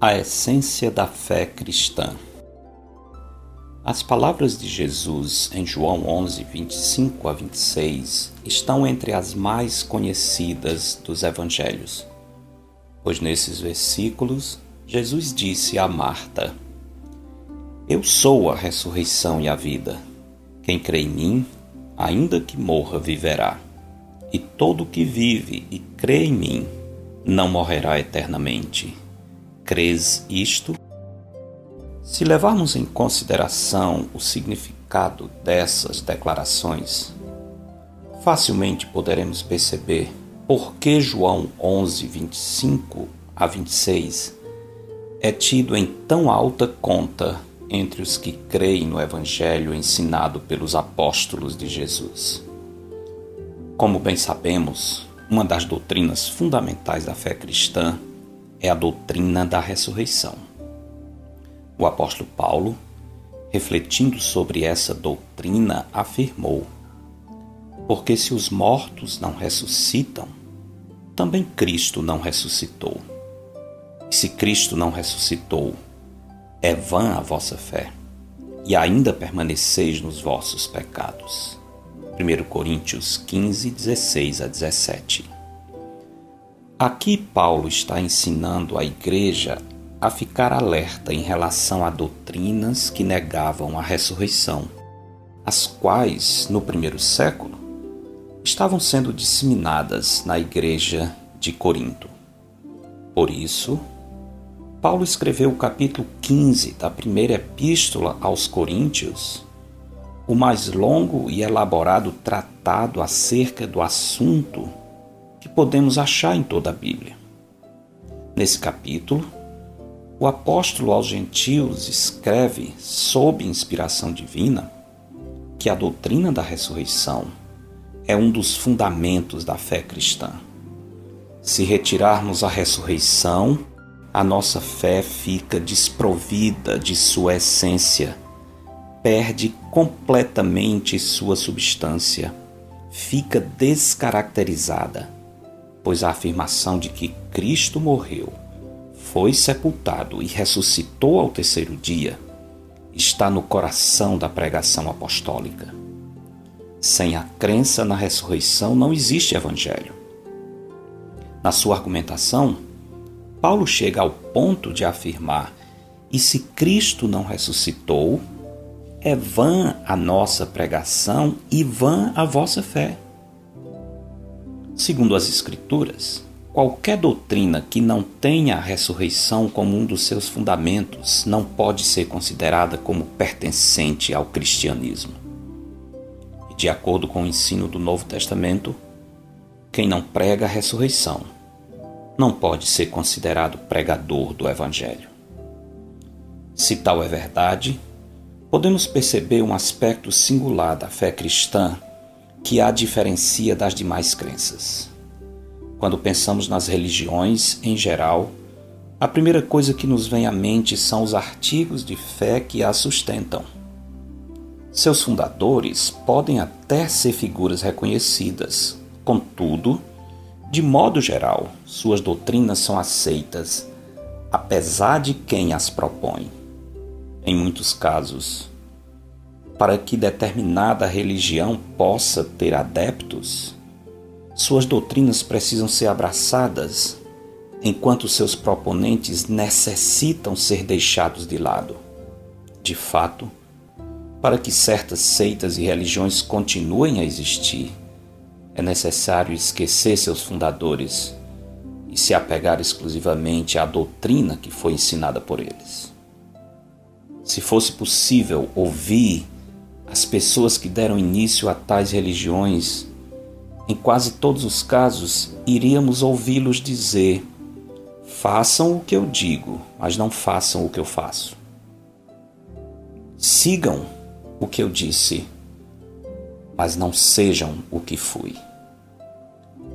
A essência da fé cristã. As palavras de Jesus em João 11, 25 a 26 estão entre as mais conhecidas dos evangelhos, pois nesses versículos Jesus disse a Marta: Eu sou a ressurreição e a vida. Quem crê em mim, ainda que morra, viverá. E todo que vive e crê em mim não morrerá eternamente crês isto? Se levarmos em consideração o significado dessas declarações, facilmente poderemos perceber por que João 11, 25 a 26 é tido em tão alta conta entre os que creem no Evangelho ensinado pelos apóstolos de Jesus. Como bem sabemos, uma das doutrinas fundamentais da fé cristã é a doutrina da ressurreição. O apóstolo Paulo, refletindo sobre essa doutrina, afirmou: Porque se os mortos não ressuscitam, também Cristo não ressuscitou. E se Cristo não ressuscitou, é vã a vossa fé, e ainda permaneceis nos vossos pecados. 1 Coríntios 15, 16 a 17. Aqui Paulo está ensinando a igreja a ficar alerta em relação a doutrinas que negavam a ressurreição, as quais, no primeiro século, estavam sendo disseminadas na igreja de Corinto. Por isso, Paulo escreveu o capítulo 15 da primeira epístola aos Coríntios, o mais longo e elaborado tratado acerca do assunto que podemos achar em toda a Bíblia. Nesse capítulo, o apóstolo aos gentios escreve, sob inspiração divina, que a doutrina da ressurreição é um dos fundamentos da fé cristã. Se retirarmos a ressurreição, a nossa fé fica desprovida de sua essência, perde completamente sua substância, fica descaracterizada pois a afirmação de que Cristo morreu, foi sepultado e ressuscitou ao terceiro dia está no coração da pregação apostólica. Sem a crença na ressurreição não existe evangelho. Na sua argumentação, Paulo chega ao ponto de afirmar: e se Cristo não ressuscitou, é vã a nossa pregação e vã a vossa fé. Segundo as Escrituras, qualquer doutrina que não tenha a ressurreição como um dos seus fundamentos não pode ser considerada como pertencente ao cristianismo. De acordo com o ensino do Novo Testamento, quem não prega a ressurreição não pode ser considerado pregador do Evangelho. Se tal é verdade, podemos perceber um aspecto singular da fé cristã que a diferencia das demais crenças. Quando pensamos nas religiões em geral, a primeira coisa que nos vem à mente são os artigos de fé que a sustentam. Seus fundadores podem até ser figuras reconhecidas, contudo, de modo geral, suas doutrinas são aceitas, apesar de quem as propõe. Em muitos casos, para que determinada religião possa ter adeptos, suas doutrinas precisam ser abraçadas, enquanto seus proponentes necessitam ser deixados de lado. De fato, para que certas seitas e religiões continuem a existir, é necessário esquecer seus fundadores e se apegar exclusivamente à doutrina que foi ensinada por eles. Se fosse possível ouvir as pessoas que deram início a tais religiões, em quase todos os casos, iríamos ouvi-los dizer: façam o que eu digo, mas não façam o que eu faço. Sigam o que eu disse, mas não sejam o que fui.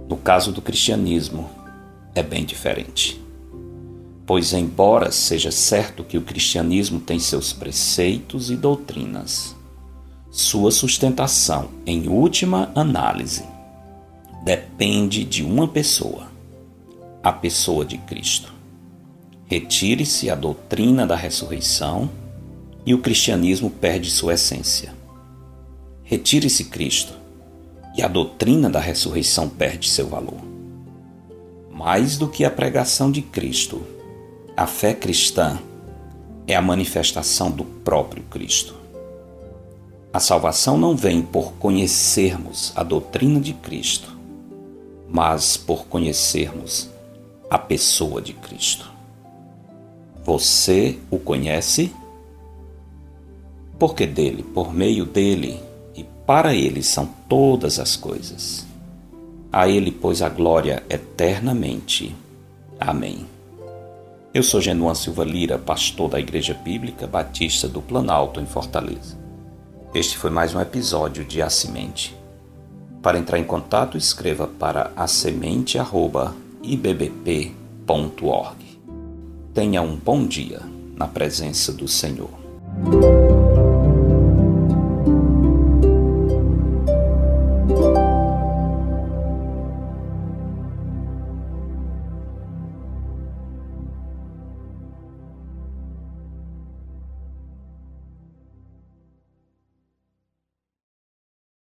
No caso do cristianismo, é bem diferente. Pois, embora seja certo que o cristianismo tem seus preceitos e doutrinas, sua sustentação, em última análise, depende de uma pessoa, a pessoa de Cristo. Retire-se a doutrina da ressurreição e o cristianismo perde sua essência. Retire-se Cristo e a doutrina da ressurreição perde seu valor. Mais do que a pregação de Cristo, a fé cristã é a manifestação do próprio Cristo. A salvação não vem por conhecermos a doutrina de Cristo, mas por conhecermos a pessoa de Cristo. Você o conhece? Porque dele, por meio dele para ele são todas as coisas. A ele, pois, a glória eternamente. Amém. Eu sou Genuan Silva Lira, pastor da Igreja Bíblica Batista do Planalto, em Fortaleza. Este foi mais um episódio de A Semente. Para entrar em contato, escreva para asemente.ibbp.org. Tenha um bom dia na presença do Senhor.